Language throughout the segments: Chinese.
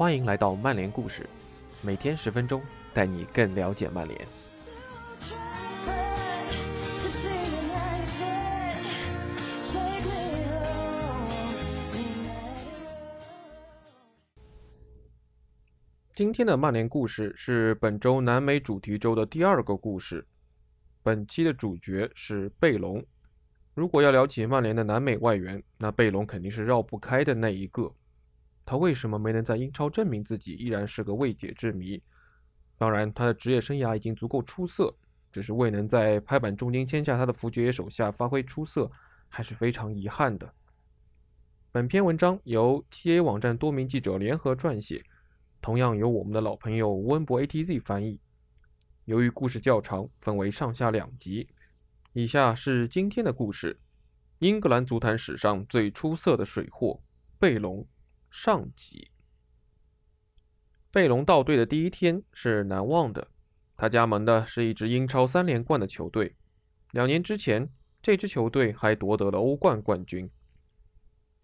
欢迎来到曼联故事，每天十分钟，带你更了解曼联。今天的曼联故事是本周南美主题周的第二个故事。本期的主角是贝隆。如果要聊起曼联的南美外援，那贝隆肯定是绕不开的那一个。他为什么没能在英超证明自己，依然是个未解之谜。当然，他的职业生涯已经足够出色，只是未能在拍板重金签下他的福爵爷手下发挥出色，还是非常遗憾的。本篇文章由 TA 网站多名记者联合撰写，同样由我们的老朋友温博 ATZ 翻译。由于故事较长，分为上下两集。以下是今天的故事：英格兰足坛史上最出色的水货贝隆。上集，贝隆到队的第一天是难忘的。他加盟的是一支英超三连冠的球队，两年之前，这支球队还夺得了欧冠冠军。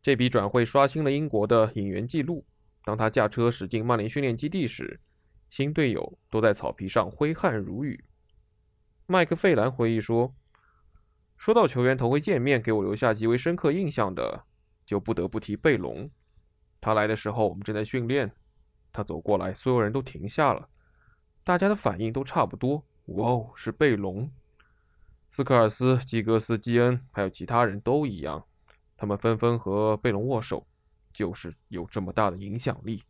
这笔转会刷新了英国的引援记录。当他驾车驶进曼联训练基地时，新队友都在草皮上挥汗如雨。麦克费兰回忆说：“说到球员头回见面给我留下极为深刻印象的，就不得不提贝隆。”他来的时候，我们正在训练。他走过来，所有人都停下了，大家的反应都差不多。哇哦，是贝隆！斯科尔斯、基格斯、基恩，还有其他人都一样，他们纷纷和贝隆握手，就是有这么大的影响力。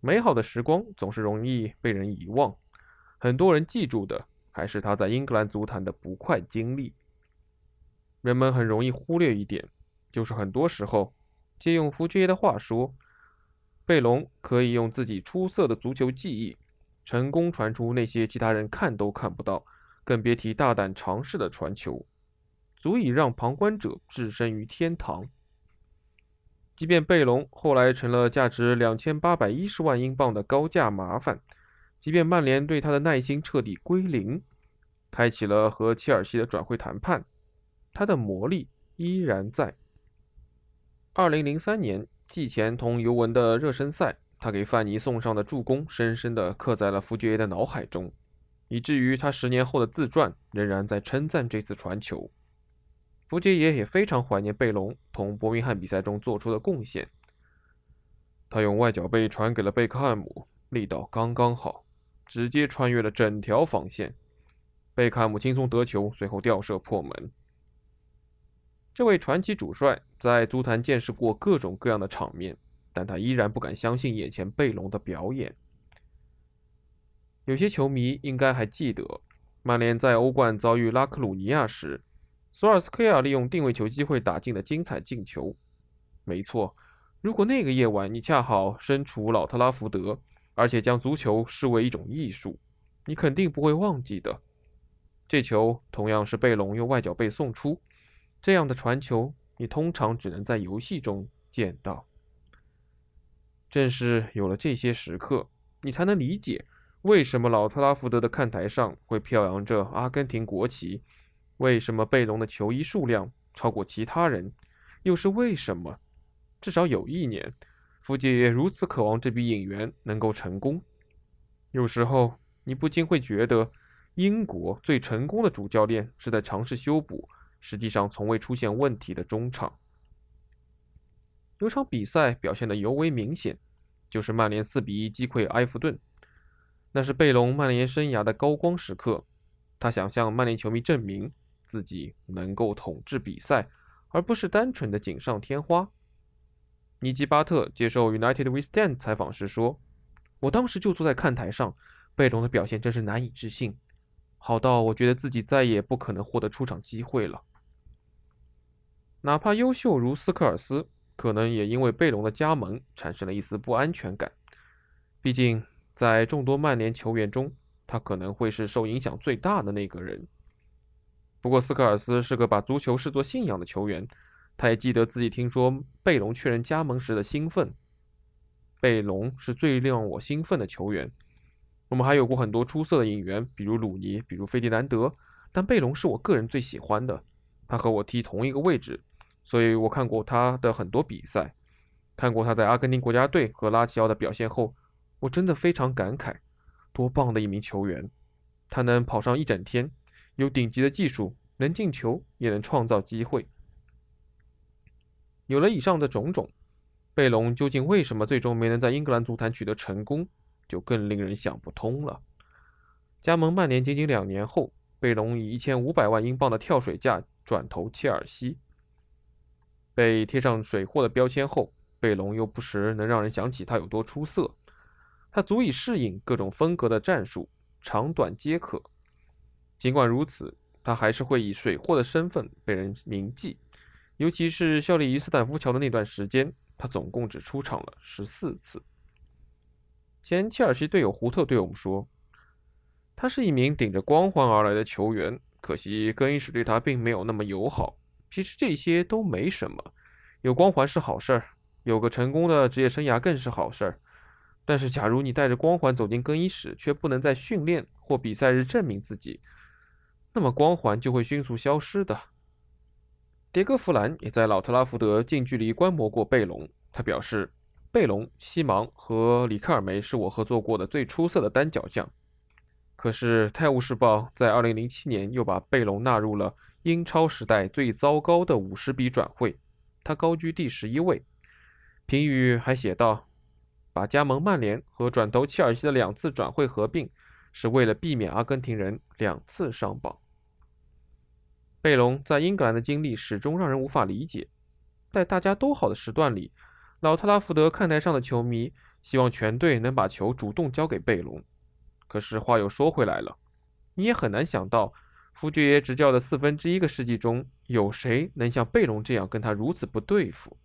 美好的时光总是容易被人遗忘，很多人记住的还是他在英格兰足坛的不快经历。人们很容易忽略一点，就是很多时候。借用福爵爷的话说，贝隆可以用自己出色的足球技艺，成功传出那些其他人看都看不到，更别提大胆尝试的传球，足以让旁观者置身于天堂。即便贝隆后来成了价值两千八百一十万英镑的高价麻烦，即便曼联对他的耐心彻底归零，开启了和切尔西的转会谈判，他的魔力依然在。二零零三年季前同尤文的热身赛，他给范尼送上的助攻，深深地刻在了福爵爷的脑海中，以至于他十年后的自传仍然在称赞这次传球。福爵爷也非常怀念贝隆同伯明翰比赛中做出的贡献。他用外脚背传给了贝克汉姆，力道刚刚好，直接穿越了整条防线。贝克汉姆轻松得球，随后吊射破门。这位传奇主帅在足坛见识过各种各样的场面，但他依然不敢相信眼前贝隆的表演。有些球迷应该还记得，曼联在欧冠遭遇拉克鲁尼亚时，索尔斯克亚利用定位球机会打进的精彩进球。没错，如果那个夜晚你恰好身处老特拉福德，而且将足球视为一种艺术，你肯定不会忘记的。这球同样是贝隆用外脚背送出。这样的传球，你通常只能在游戏中见到。正是有了这些时刻，你才能理解为什么老特拉福德的看台上会飘扬着阿根廷国旗，为什么贝隆的球衣数量超过其他人，又是为什么？至少有一年，福杰爷如此渴望这笔引援能够成功。有时候，你不禁会觉得，英国最成功的主教练是在尝试修补。实际上从未出现问题的中场，有场比赛表现的尤为明显，就是曼联四比一击溃埃弗顿。那是贝隆曼联生涯的高光时刻，他想向曼联球迷证明自己能够统治比赛，而不是单纯的锦上添花。尼基巴特接受 United We Stand 采访时说：“我当时就坐在看台上，贝隆的表现真是难以置信。”好到我觉得自己再也不可能获得出场机会了。哪怕优秀如斯科尔斯，可能也因为贝隆的加盟产生了一丝不安全感。毕竟，在众多曼联球员中，他可能会是受影响最大的那个人。不过，斯科尔斯是个把足球视作信仰的球员，他也记得自己听说贝隆确认加盟时的兴奋。贝隆是最令我兴奋的球员。我们还有过很多出色的引援，比如鲁尼，比如费迪南德，但贝隆是我个人最喜欢的。他和我踢同一个位置，所以我看过他的很多比赛。看过他在阿根廷国家队和拉齐奥的表现后，我真的非常感慨，多棒的一名球员！他能跑上一整天，有顶级的技术，能进球，也能创造机会。有了以上的种种，贝隆究竟为什么最终没能在英格兰足坛取得成功，就更令人想不通了。加盟曼联仅仅两年后，贝隆以一千五百万英镑的跳水价转投切尔西。被贴上水货的标签后，贝隆又不时能让人想起他有多出色。他足以适应各种风格的战术，长短皆可。尽管如此，他还是会以水货的身份被人铭记。尤其是效力于斯坦福桥的那段时间，他总共只出场了十四次。前切尔西队友胡特对我们说：“他是一名顶着光环而来的球员，可惜更衣室对他并没有那么友好。其实这些都没什么，有光环是好事儿，有个成功的职业生涯更是好事儿。但是，假如你带着光环走进更衣室，却不能在训练或比赛日证明自己，那么光环就会迅速消失的。”迭戈·弗兰也在老特拉福德近距离观摩过贝隆。他表示：“贝隆、西芒和里克尔梅是我合作过的最出色的单脚将。”可是，《泰晤士报》在2007年又把贝隆纳入了英超时代最糟糕的五十笔转会，他高居第十一位。评语还写道：“把加盟曼联和转投切尔西的两次转会合并，是为了避免阿根廷人两次上榜。”贝隆在英格兰的经历始终让人无法理解。在大家都好的时段里，老特拉福德看台上的球迷希望全队能把球主动交给贝隆。可是话又说回来了，你也很难想到，福爵爷执教的四分之一个世纪中，有谁能像贝隆这样跟他如此不对付？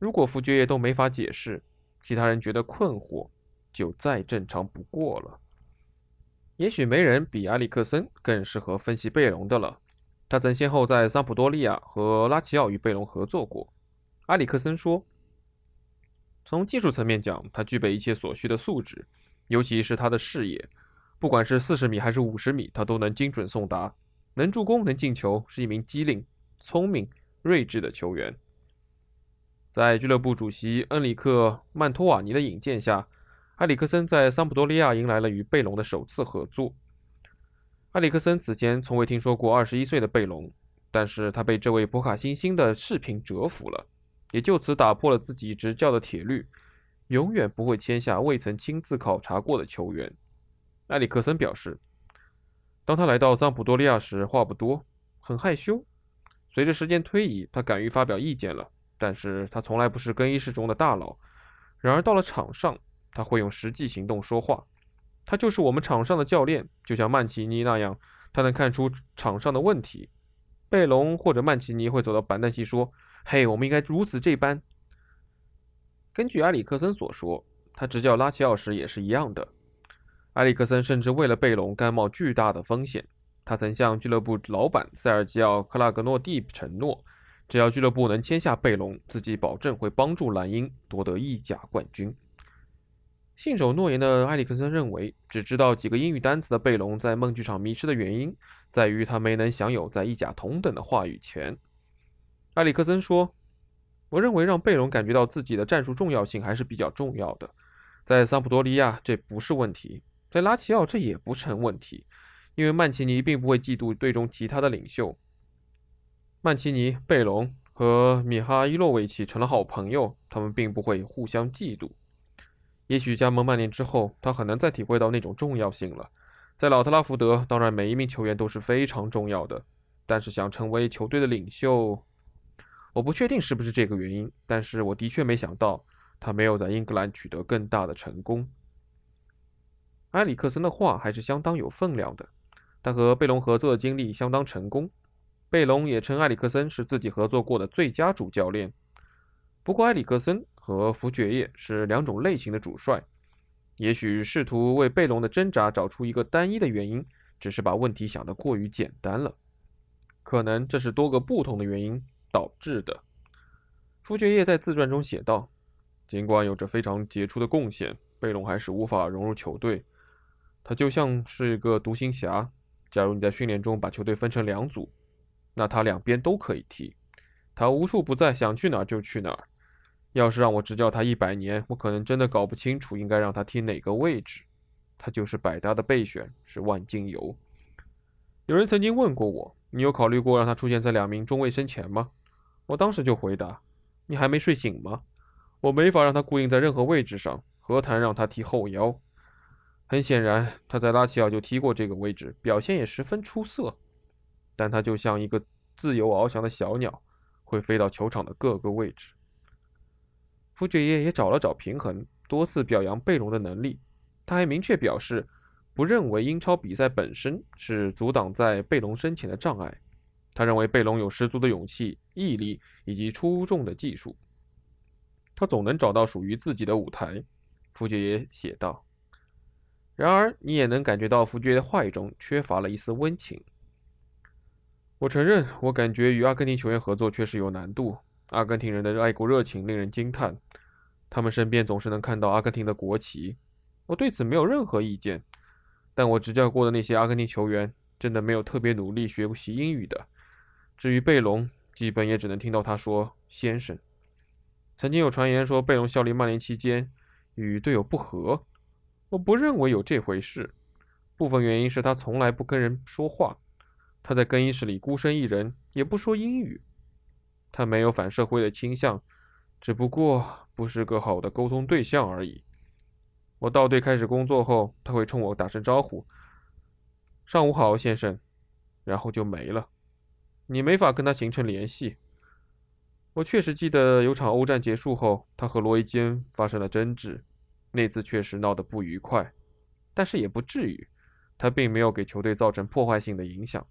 如果福爵爷都没法解释，其他人觉得困惑，就再正常不过了。也许没人比埃里克森更适合分析贝隆的了。他曾先后在桑普多利亚和拉齐奥与贝隆合作过。阿里克森说：“从技术层面讲，他具备一切所需的素质，尤其是他的视野，不管是四十米还是五十米，他都能精准送达，能助攻，能进球，是一名机灵、聪明、睿智的球员。”在俱乐部主席恩里克·曼托瓦尼的引荐下，埃里克森在桑普多利亚迎来了与贝隆的首次合作。埃里克森此前从未听说过二十一岁的贝隆，但是他被这位博卡新星的视频折服了，也就此打破了自己执教的铁律，永远不会签下未曾亲自考察过的球员。埃里克森表示，当他来到桑普多利亚时，话不多，很害羞。随着时间推移，他敢于发表意见了，但是他从来不是更衣室中的大佬。然而到了场上，他会用实际行动说话。他就是我们场上的教练，就像曼奇尼那样，他能看出场上的问题。贝隆或者曼奇尼会走到板凳席说：“嘿，我们应该如此这般。”根据埃里克森所说，他执教拉齐奥时也是一样的。埃里克森甚至为了贝隆甘冒巨大的风险。他曾向俱乐部老板塞尔吉奥·克拉格诺蒂承诺，只要俱乐部能签下贝隆，自己保证会帮助蓝鹰夺得意甲冠军。信守诺言的埃里克森认为，只知道几个英语单词的贝隆在梦剧场迷失的原因，在于他没能享有在意甲同等的话语权。埃里克森说：“我认为让贝隆感觉到自己的战术重要性还是比较重要的。在桑普多利亚这不是问题，在拉齐奥这也不成问题，因为曼奇尼并不会嫉妒队中其他的领袖。曼奇尼、贝隆和米哈伊洛维奇成了好朋友，他们并不会互相嫉妒。”也许加盟曼联之后，他很难再体会到那种重要性了。在老特拉福德，当然每一名球员都是非常重要的，但是想成为球队的领袖，我不确定是不是这个原因。但是我的确没想到他没有在英格兰取得更大的成功。埃里克森的话还是相当有分量的。他和贝隆合作的经历相当成功，贝隆也称埃里克森是自己合作过的最佳主教练。不过埃里克森。和福爵爷是两种类型的主帅，也许试图为贝隆的挣扎找出一个单一的原因，只是把问题想得过于简单了。可能这是多个不同的原因导致的。福爵爷在自传中写道：“尽管有着非常杰出的贡献，贝隆还是无法融入球队。他就像是一个独行侠。假如你在训练中把球队分成两组，那他两边都可以踢。他无处不在，想去哪儿就去哪儿。”要是让我执教他一百年，我可能真的搞不清楚应该让他踢哪个位置。他就是百搭的备选，是万金油。有人曾经问过我：“你有考虑过让他出现在两名中卫身前吗？”我当时就回答：“你还没睡醒吗？我没法让他固定在任何位置上，何谈让他踢后腰？”很显然，他在拉齐奥就踢过这个位置，表现也十分出色。但他就像一个自由翱翔的小鸟，会飞到球场的各个位置。傅爵爷也找了找平衡，多次表扬贝隆的能力。他还明确表示，不认为英超比赛本身是阻挡在贝隆身前的障碍。他认为贝隆有十足的勇气、毅力以及出众的技术。他总能找到属于自己的舞台，傅爵爷写道。然而，你也能感觉到福爵的话语中缺乏了一丝温情。我承认，我感觉与阿根廷球员合作确实有难度。阿根廷人的爱国热情令人惊叹，他们身边总是能看到阿根廷的国旗。我对此没有任何意见，但我执教过的那些阿根廷球员真的没有特别努力学习英语的。至于贝隆，基本也只能听到他说“先生”。曾经有传言说贝隆效力曼联期间与队友不和，我不认为有这回事。部分原因是他从来不跟人说话，他在更衣室里孤身一人，也不说英语。他没有反社会的倾向，只不过不是个好的沟通对象而已。我到队开始工作后，他会冲我打声招呼：“上午好，先生。”然后就没了。你没法跟他形成联系。我确实记得有场欧战结束后，他和罗伊基恩发生了争执，那次确实闹得不愉快，但是也不至于。他并没有给球队造成破坏性的影响。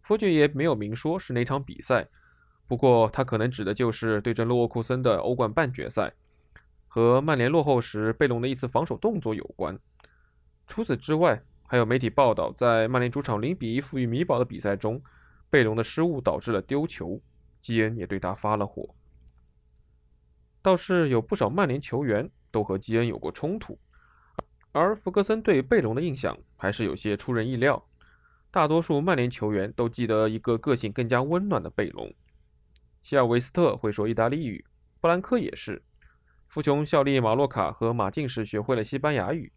福爵爷没有明说是哪场比赛，不过他可能指的就是对阵洛沃库森的欧冠半决赛。和曼联落后时贝隆的一次防守动作有关。除此之外，还有媒体报道，在曼联主场零比一负于米堡的比赛中，贝隆的失误导致了丢球，基恩也对他发了火。倒是有不少曼联球员都和基恩有过冲突，而弗格森对贝隆的印象还是有些出人意料。大多数曼联球员都记得一个个性更加温暖的贝隆。希尔维斯特会说意大利语，布兰科也是。富琼效力马洛卡和马竞时学会了西班牙语，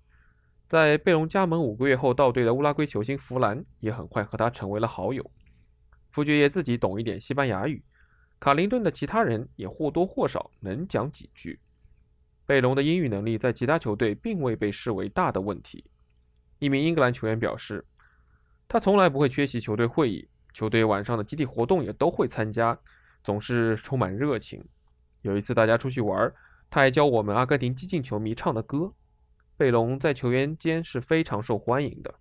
在贝隆加盟五个月后到队的乌拉圭球星弗兰也很快和他成为了好友。福爵爷自己懂一点西班牙语，卡林顿的其他人也或多或少能讲几句。贝隆的英语能力在其他球队并未被视为大的问题。一名英格兰球员表示，他从来不会缺席球队会议，球队晚上的集体活动也都会参加，总是充满热情。有一次大家出去玩。他还教我们阿根廷激进球迷唱的歌。贝隆在球员间是非常受欢迎的。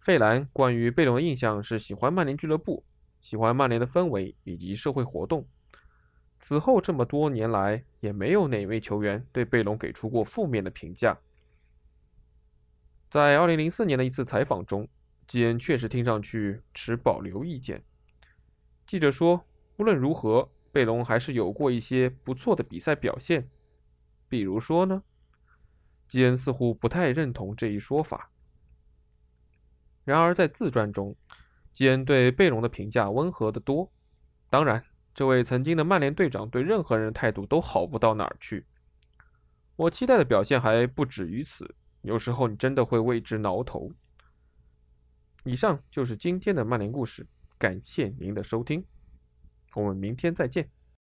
费兰关于贝隆的印象是喜欢曼联俱乐部，喜欢曼联的氛围以及社会活动。此后这么多年来，也没有哪位球员对贝隆给出过负面的评价。在2004年的一次采访中，基恩确实听上去持保留意见。记者说：“无论如何。”贝隆还是有过一些不错的比赛表现，比如说呢，基恩似乎不太认同这一说法。然而在自传中，基恩对贝隆的评价温和得多。当然，这位曾经的曼联队长对任何人态度都好不到哪儿去。我期待的表现还不止于此，有时候你真的会为之挠头。以上就是今天的曼联故事，感谢您的收听。我们明天再见。